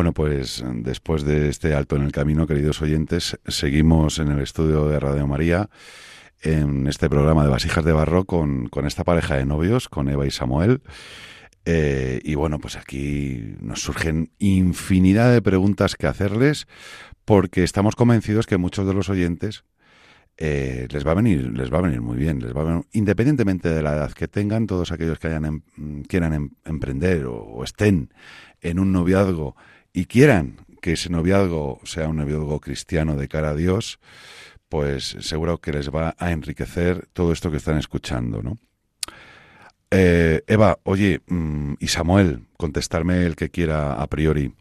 Bueno, pues después de este alto en el camino, queridos oyentes, seguimos en el estudio de Radio María, en este programa de Vasijas de Barro, con, con esta pareja de novios, con Eva y Samuel. Eh, y bueno, pues aquí nos surgen infinidad de preguntas que hacerles, porque estamos convencidos que muchos de los oyentes eh, les va a venir, les va a venir muy bien, les va a venir- independientemente de la edad que tengan, todos aquellos que hayan em- quieran em- emprender o, o estén en un noviazgo y quieran que ese noviazgo sea un noviazgo cristiano de cara a Dios, pues seguro que les va a enriquecer todo esto que están escuchando, ¿no? Eh, Eva, oye, mm, y Samuel, contestarme el que quiera a priori.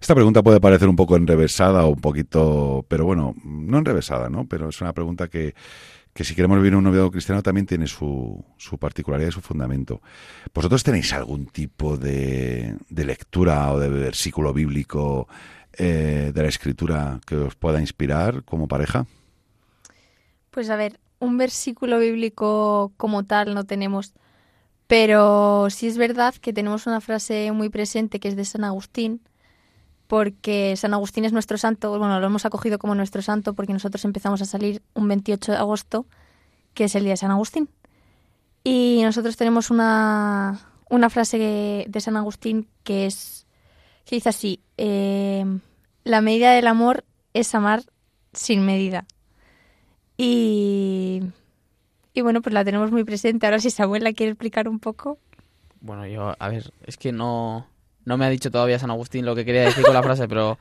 Esta pregunta puede parecer un poco enrevesada o un poquito, pero bueno, no enrevesada, ¿no? Pero es una pregunta que, que si queremos vivir un noviazgo cristiano también tiene su, su particularidad y su fundamento. ¿Vosotros tenéis algún tipo de, de lectura o de versículo bíblico eh, de la escritura que os pueda inspirar como pareja? Pues a ver, un versículo bíblico como tal no tenemos, pero sí es verdad que tenemos una frase muy presente que es de San Agustín, porque San Agustín es nuestro santo, bueno, lo hemos acogido como nuestro santo porque nosotros empezamos a salir un 28 de agosto, que es el día de San Agustín. Y nosotros tenemos una, una frase de San Agustín que es que dice así, eh, la medida del amor es amar sin medida. Y, y bueno, pues la tenemos muy presente. Ahora si Samuel la quiere explicar un poco. Bueno, yo, a ver, es que no, no me ha dicho todavía San Agustín lo que quería decir con la frase, pero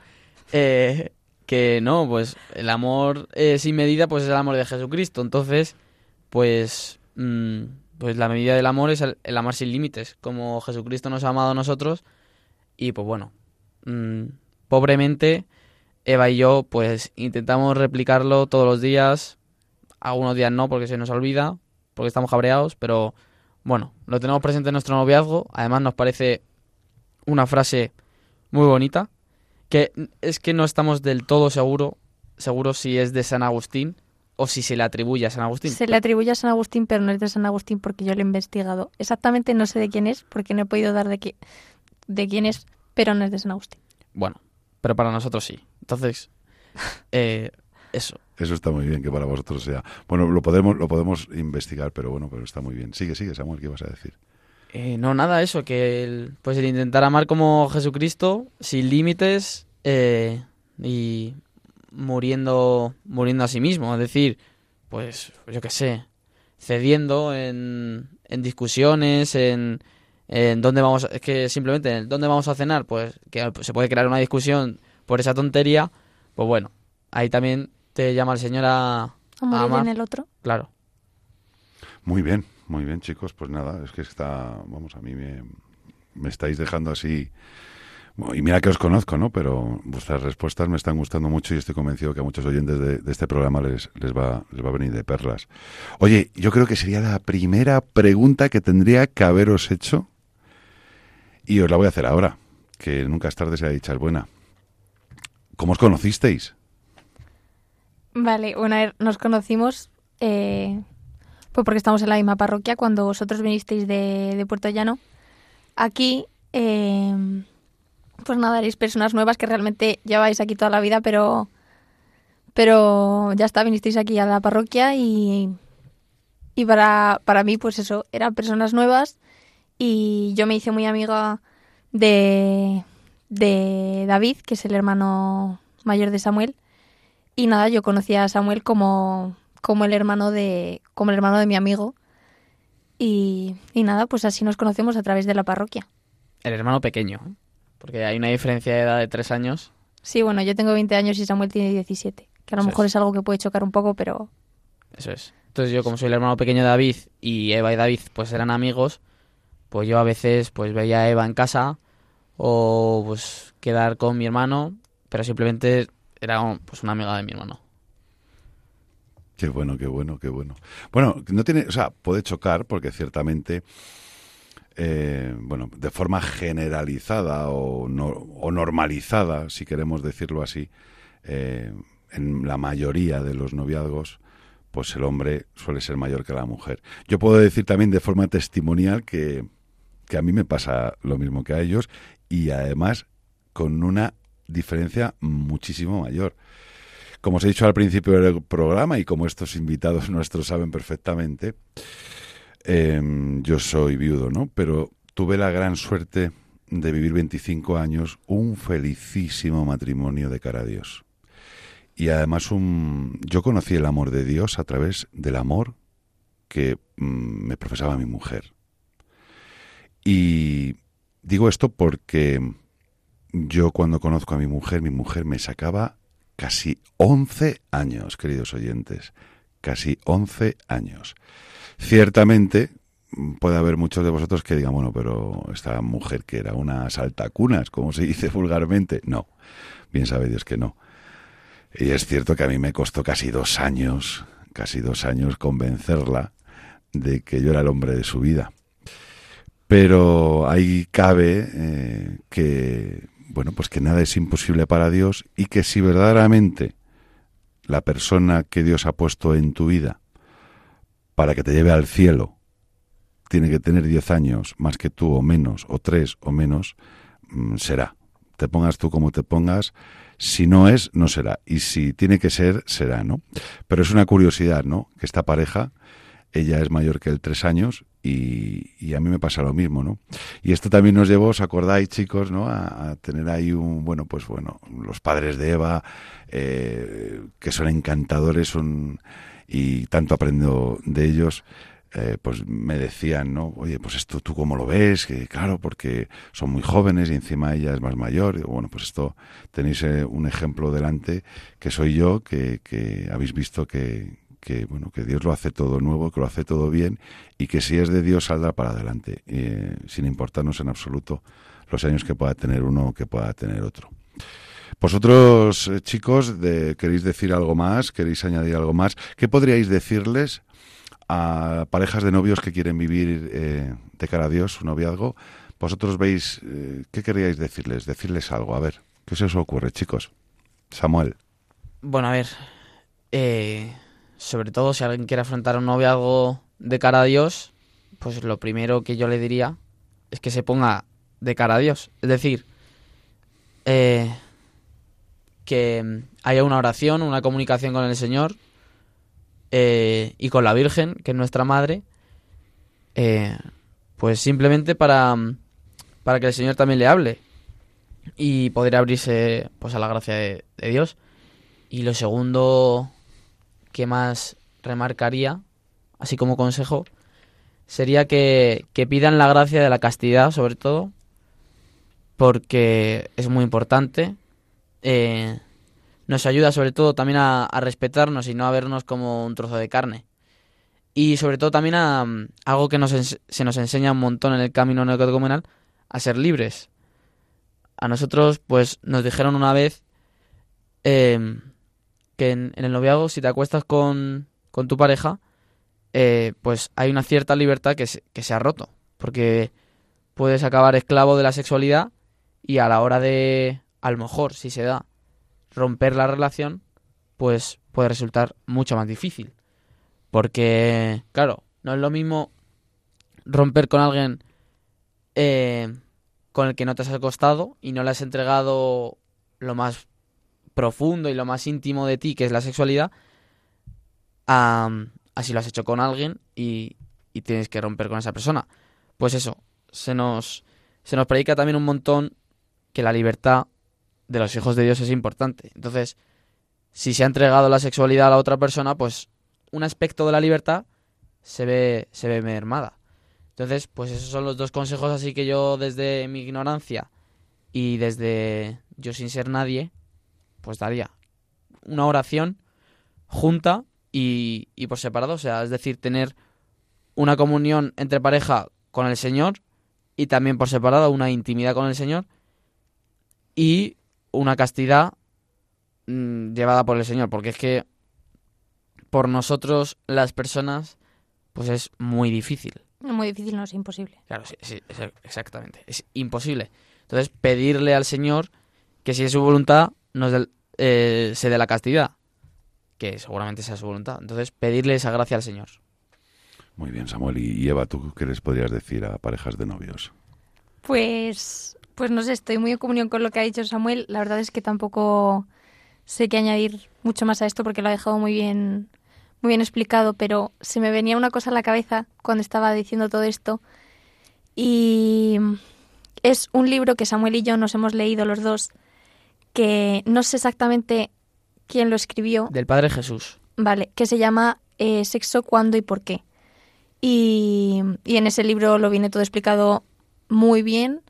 eh, que no, pues el amor eh, sin medida pues es el amor de Jesucristo. Entonces, pues, mm, pues la medida del amor es el, amar sin límites, como Jesucristo nos ha amado a nosotros. Y pues bueno, mm, pobremente, Eva y yo pues intentamos replicarlo todos los días. Algunos días no, porque se nos olvida, porque estamos cabreados, pero bueno, lo tenemos presente en nuestro noviazgo. Además, nos parece una frase muy bonita. Que es que no estamos del todo seguro, seguro si es de San Agustín o si se le atribuye a San Agustín. Se le atribuye a San Agustín, pero no es de San Agustín porque yo lo he investigado. Exactamente no sé de quién es, porque no he podido dar de, qué, de quién es, pero no es de San Agustín. Bueno, pero para nosotros sí. Entonces, eh, eso. Eso está muy bien que para vosotros sea. Bueno, lo podemos, lo podemos investigar, pero bueno, pero está muy bien. Sigue, sigue, Samuel, ¿qué ibas a decir? Eh, no, nada, eso, que el, pues el intentar amar como Jesucristo, sin límites eh, y muriendo, muriendo a sí mismo. Es decir, pues yo qué sé, cediendo en, en discusiones, en, en dónde vamos, es que simplemente en dónde vamos a cenar, pues que se puede crear una discusión por esa tontería, pues bueno, ahí también te llama el Señor a, A a morir amar. en el otro. Claro. Muy bien, muy bien, chicos. Pues nada, es que está, vamos, a mí me, estáis dejando así. Y mira que os conozco, ¿no? Pero vuestras respuestas me están gustando mucho y estoy convencido que a muchos oyentes de, este programa les, les, va, les va a venir de perlas. Oye, yo creo que sería la primera pregunta que tendría que haberos hecho y os la voy a hacer ahora, que nunca es tarde si la dicha es buena. ¿Cómo os conocisteis? Vale, bueno, a nos conocimos eh, Pues porque estamos en la misma parroquia cuando vosotros vinisteis de, de Puerto Llano. Aquí, eh, pues nada, erais personas nuevas que realmente lleváis aquí toda la vida, pero, pero ya está, vinisteis aquí a la parroquia y, y para, para mí, pues eso, eran personas nuevas y yo me hice muy amiga de, de David, que es el hermano mayor de Samuel. Y nada, yo conocí a Samuel como, como el hermano de, como el hermano de mi amigo. Y, y nada, pues así nos conocemos a través de la parroquia. El hermano pequeño, porque hay una diferencia de edad de tres años. Sí, bueno, yo tengo 20 años y Samuel tiene 17, que a lo Eso mejor es. es algo que puede chocar un poco, pero Eso es. Entonces yo como soy el hermano pequeño de David y Eva y David pues eran amigos, pues yo a veces pues veía a Eva en casa o pues quedar con mi hermano, pero simplemente era pues una amiga de mi hermano. Qué bueno, qué bueno, qué bueno. Bueno, no tiene, o sea, puede chocar porque ciertamente, eh, bueno, de forma generalizada o, no- o normalizada, si queremos decirlo así, eh, en la mayoría de los noviazgos, pues el hombre suele ser mayor que la mujer. Yo puedo decir también de forma testimonial que, que a mí me pasa lo mismo que a ellos y además con una diferencia muchísimo mayor. Como os he dicho al principio del programa y como estos invitados nuestros saben perfectamente, eh, yo soy viudo, ¿no? Pero tuve la gran suerte de vivir 25 años, un felicísimo matrimonio de cara a Dios. Y además un, yo conocí el amor de Dios a través del amor que mm, me profesaba mi mujer. Y digo esto porque yo cuando conozco a mi mujer, mi mujer me sacaba casi 11 años, queridos oyentes, casi 11 años. Ciertamente puede haber muchos de vosotros que digan, bueno, pero esta mujer que era una saltacunas, como se dice vulgarmente, no, bien sabe Dios que no. Y es cierto que a mí me costó casi dos años, casi dos años convencerla de que yo era el hombre de su vida. Pero ahí cabe eh, que, bueno, pues que nada es imposible para Dios y que si verdaderamente la persona que Dios ha puesto en tu vida para que te lleve al cielo tiene que tener 10 años más que tú o menos, o 3 o menos, mm, será. Te pongas tú como te pongas, si no es, no será. Y si tiene que ser, será, ¿no? Pero es una curiosidad, ¿no? Que esta pareja, ella es mayor que él tres años y, y a mí me pasa lo mismo, ¿no? Y esto también nos llevó, os acordáis, chicos, ¿no? A, a tener ahí un, bueno, pues bueno, los padres de Eva, eh, que son encantadores, son y tanto aprendo de ellos. eh, pues me decían, ¿no? Oye, pues esto tú cómo lo ves, que claro, porque son muy jóvenes y encima ella es más mayor. Y bueno, pues esto tenéis eh, un ejemplo delante que soy yo, que, que habéis visto que, que bueno que Dios lo hace todo nuevo, que lo hace todo bien y que si es de Dios saldrá para adelante, eh, sin importarnos en absoluto los años que pueda tener uno o que pueda tener otro. Vosotros, eh, chicos, de- queréis decir algo más, queréis añadir algo más. ¿Qué podríais decirles a parejas de novios que quieren vivir eh, de cara a Dios su noviazgo? Vosotros veis, eh, ¿qué queríais decirles? Decirles algo, a ver, ¿qué se os ocurre, chicos? Samuel. Bueno, a ver, eh, sobre todo si alguien quiere afrontar un noviazgo de cara a Dios, pues lo primero que yo le diría es que se ponga de cara a Dios. Es decir, eh, que haya una oración, una comunicación con el Señor eh, y con la Virgen, que es nuestra madre, eh, pues simplemente para, para que el Señor también le hable y poder abrirse pues a la gracia de, de Dios. Y lo segundo que más remarcaría, así como consejo, sería que, que pidan la gracia de la castidad, sobre todo, porque es muy importante. Eh, nos ayuda sobre todo también a, respetarnos y no a vernos como un trozo de carne. Y sobre todo también a algo que nos se nos enseña un montón en el camino neocatecumenal, a ser libres. A nosotros, pues, nos dijeron una vez eh, que en, el noviazgo, si te acuestas con, con tu pareja, eh, pues hay una cierta libertad que se, que se ha roto. Porque puedes acabar esclavo de la sexualidad y a la hora de, a lo mejor, si se da, romper la relación, pues puede resultar mucho más difícil. Porque, claro, no es lo mismo romper con alguien eh, con el que no te has acostado y no le has entregado lo más profundo y lo más íntimo de ti, que es la sexualidad, a, así lo has hecho con alguien y, y tienes que romper con esa persona. Pues eso, se nos, se nos predica también un montón que la libertad de los hijos de Dios es importante. Entonces, si se ha entregado la sexualidad a la otra persona, pues un aspecto de la libertad se ve, se ve mermada. Entonces, pues esos son los dos consejos así que yo desde mi ignorancia y desde yo sin ser nadie, pues daría una oración junta y, y por separado, o sea, es decir, tener una comunión entre pareja con el Señor y también por separado una intimidad con el Señor y una castidad mm, llevada por el Señor, porque es que por nosotros las personas pues es muy difícil. Muy difícil, no es imposible. Claro, sí, sí, es- exactamente. Es imposible. Entonces, pedirle al Señor que si es su voluntad, nos del- eh, se dé la castidad. Que seguramente sea su voluntad. Entonces, pedirle esa gracia al Señor. Muy bien, Samuel. Y Eva, ¿tú qué les podrías decir a parejas de novios? Pues, pues no sé, estoy muy en comunión con lo que ha dicho Samuel. La verdad es que tampoco sé qué añadir mucho más a esto porque lo ha dejado muy bien, muy bien explicado, pero se me venía una cosa a la cabeza cuando estaba diciendo todo esto. Y es un libro que Samuel y yo nos hemos leído los dos, que no sé exactamente quién lo escribió, Del Padre Jesús. Vale, que se llama eh, Sexo, cuándo y por qué. Y, y en ese libro lo viene todo explicado muy bien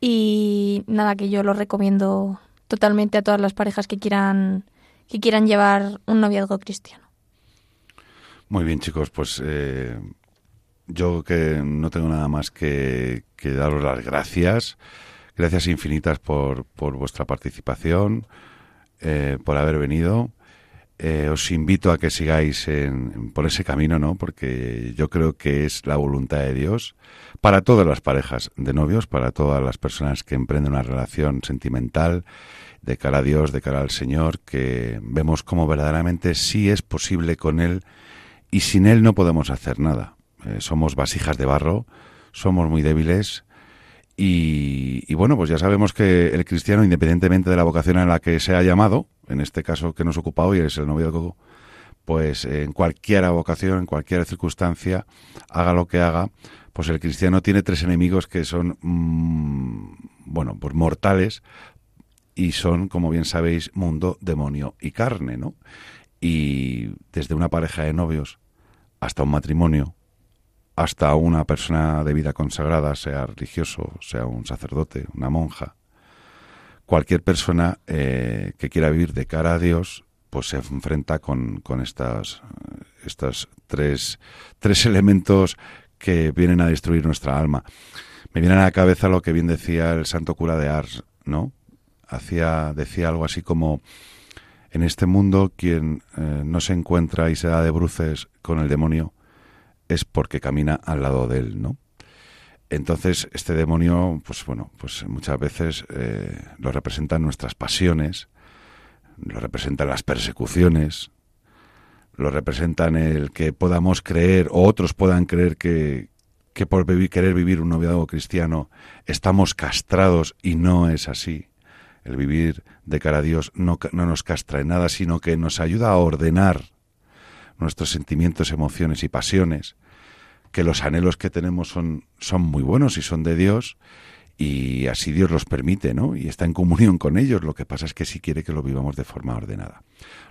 y nada, que yo lo recomiendo totalmente a todas las parejas que quieran, que quieran llevar un noviazgo cristiano. Muy bien, chicos, pues eh, yo que no tengo nada más que, que daros las gracias. Gracias infinitas por, por vuestra participación, eh, por haber venido. Eh, os invito a que sigáis en- por ese camino, ¿no? Porque yo creo que es la voluntad de Dios para todas las parejas de novios, para todas las personas que emprenden una relación sentimental de cara a Dios, de cara al Señor, que vemos cómo verdaderamente sí es posible con Él y sin Él no podemos hacer nada. Eh, somos vasijas de barro, somos muy débiles y, bueno, pues ya sabemos que el cristiano, independientemente de la vocación en la que se ha llamado, en este caso que nos ocupa hoy es el noviazgo, pues en cualquier vocación, en cualquier circunstancia, haga lo que haga, pues el cristiano tiene tres enemigos que son, mm, bueno, pues mortales y son, como bien sabéis, mundo, demonio y carne, ¿no? Y desde una pareja de novios hasta un matrimonio, hasta una persona de vida consagrada, sea religioso, sea un sacerdote, una monja, cualquier persona eh, que quiera vivir de cara a Dios, pues se enfrenta con, con estas, estos tres, tres elementos que vienen a destruir nuestra alma. Me viene a la cabeza lo que bien decía el santo cura de Ars, ¿no? Hacía, decía algo así como, en este mundo quien eh, no se encuentra y se da de bruces con el demonio es porque camina al lado de él, ¿no? Entonces, este demonio, pues bueno, pues muchas veces eh, lo representan nuestras pasiones, lo representan las persecuciones, lo representan el que podamos creer o otros puedan creer que, que por querer vivir un noviazgo cristiano estamos castrados y no es así. El vivir de cara a Dios no, no nos castra en nada, sino que nos ayuda a ordenar nuestros sentimientos, emociones y pasiones, que los anhelos que tenemos son, son muy buenos y son de Dios, y así Dios los permite, ¿no? Y está en comunión con ellos. Lo que pasa es que sí quiere que lo vivamos de forma ordenada.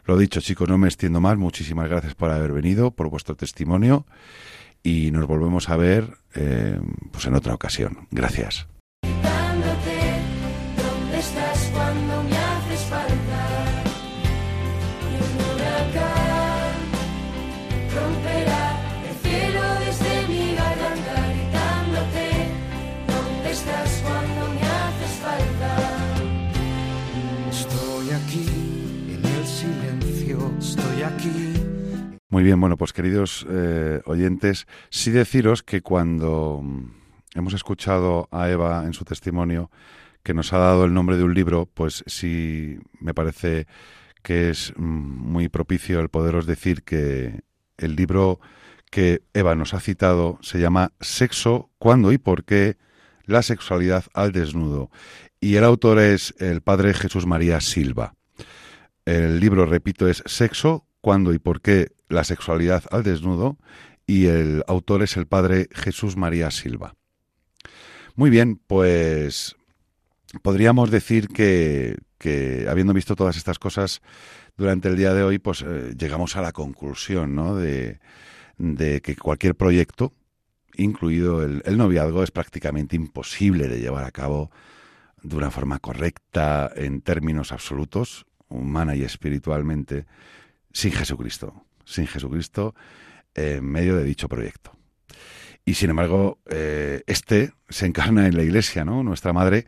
Lo dicho, chicos, no me extiendo más. Muchísimas gracias por haber venido, por vuestro testimonio, y nos volvemos a ver eh, pues en otra ocasión. Gracias. Muy bien, bueno, pues queridos eh, oyentes, sí deciros que cuando hemos escuchado a Eva en su testimonio que nos ha dado el nombre de un libro, pues sí me parece que es mm, muy propicio el poderos decir que El libro que Eva nos ha citado se llama Sexo, cuándo y por qué, la sexualidad al desnudo. Y el autor es el padre Jesús María Silva. El libro, repito, es Sexo, cuándo y por qué, la sexualidad al desnudo. Y el autor es el padre Jesús María Silva. Muy bien, pues podríamos decir que, que habiendo visto todas estas cosas durante el día de hoy, pues eh, llegamos a la conclusión, ¿no? De, de que cualquier proyecto, incluido el, el noviazgo, es prácticamente imposible de llevar a cabo de una forma correcta en términos absolutos, humana y espiritualmente, sin Jesucristo. Sin Jesucristo en medio de dicho proyecto. Y sin embargo, eh, este se encarna en la Iglesia, ¿no? Nuestra Madre,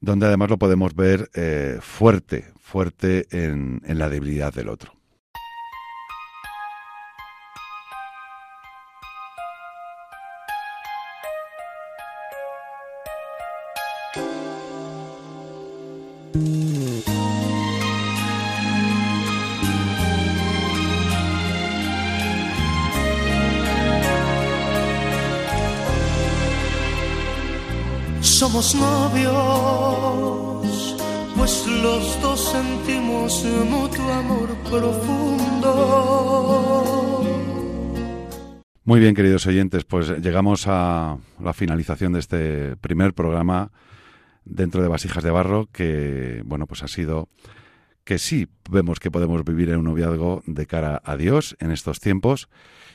donde además lo podemos ver eh, fuerte, fuerte en, en la debilidad del otro. Novios, pues mutuo amor profundo. Muy bien, queridos oyentes, pues llegamos a la finalización de este primer programa dentro de Vasijas de Barro, que, bueno, pues ha sido que sí vemos que podemos vivir en un noviazgo de cara a Dios en estos tiempos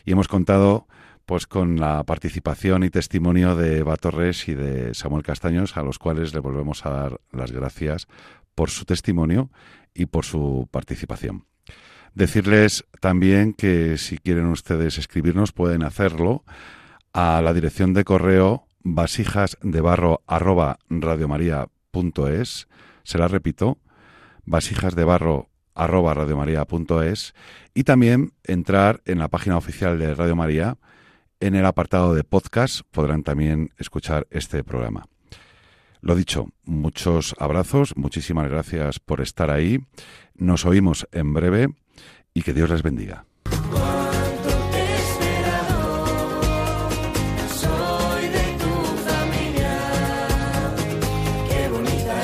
y hemos contado pues con la participación y testimonio de Eva Torres y de Samuel Castaños, a los cuales le volvemos a dar las gracias por su testimonio y por su participación. Decirles también que si quieren ustedes escribirnos pueden hacerlo a la dirección de correo vasijasdebarro@radiomaria.es. Se la repito, vasijasdebarro@radiomaria.es y también entrar en la página oficial de Radio María en el apartado de podcast podrán también escuchar este programa. Lo dicho, muchos abrazos, muchísimas gracias por estar ahí. Nos oímos en breve y que Dios les bendiga. Cuánto te he esperado, soy de tu familia, qué bonita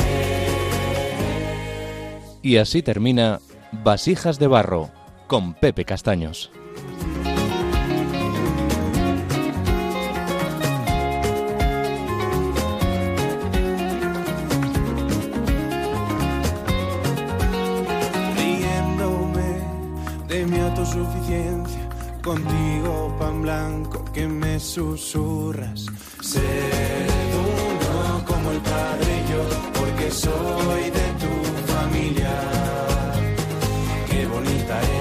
es. Y así termina Vasijas de Barro con Pepe Castaños. contigo, pan blanco, que me susurras. Ser uno como el Padre y yo, porque soy de tu familia. Qué bonita es.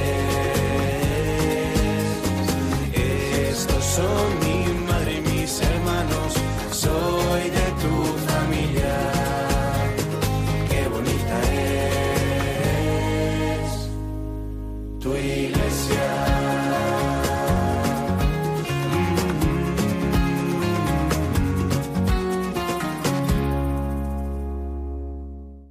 Estos son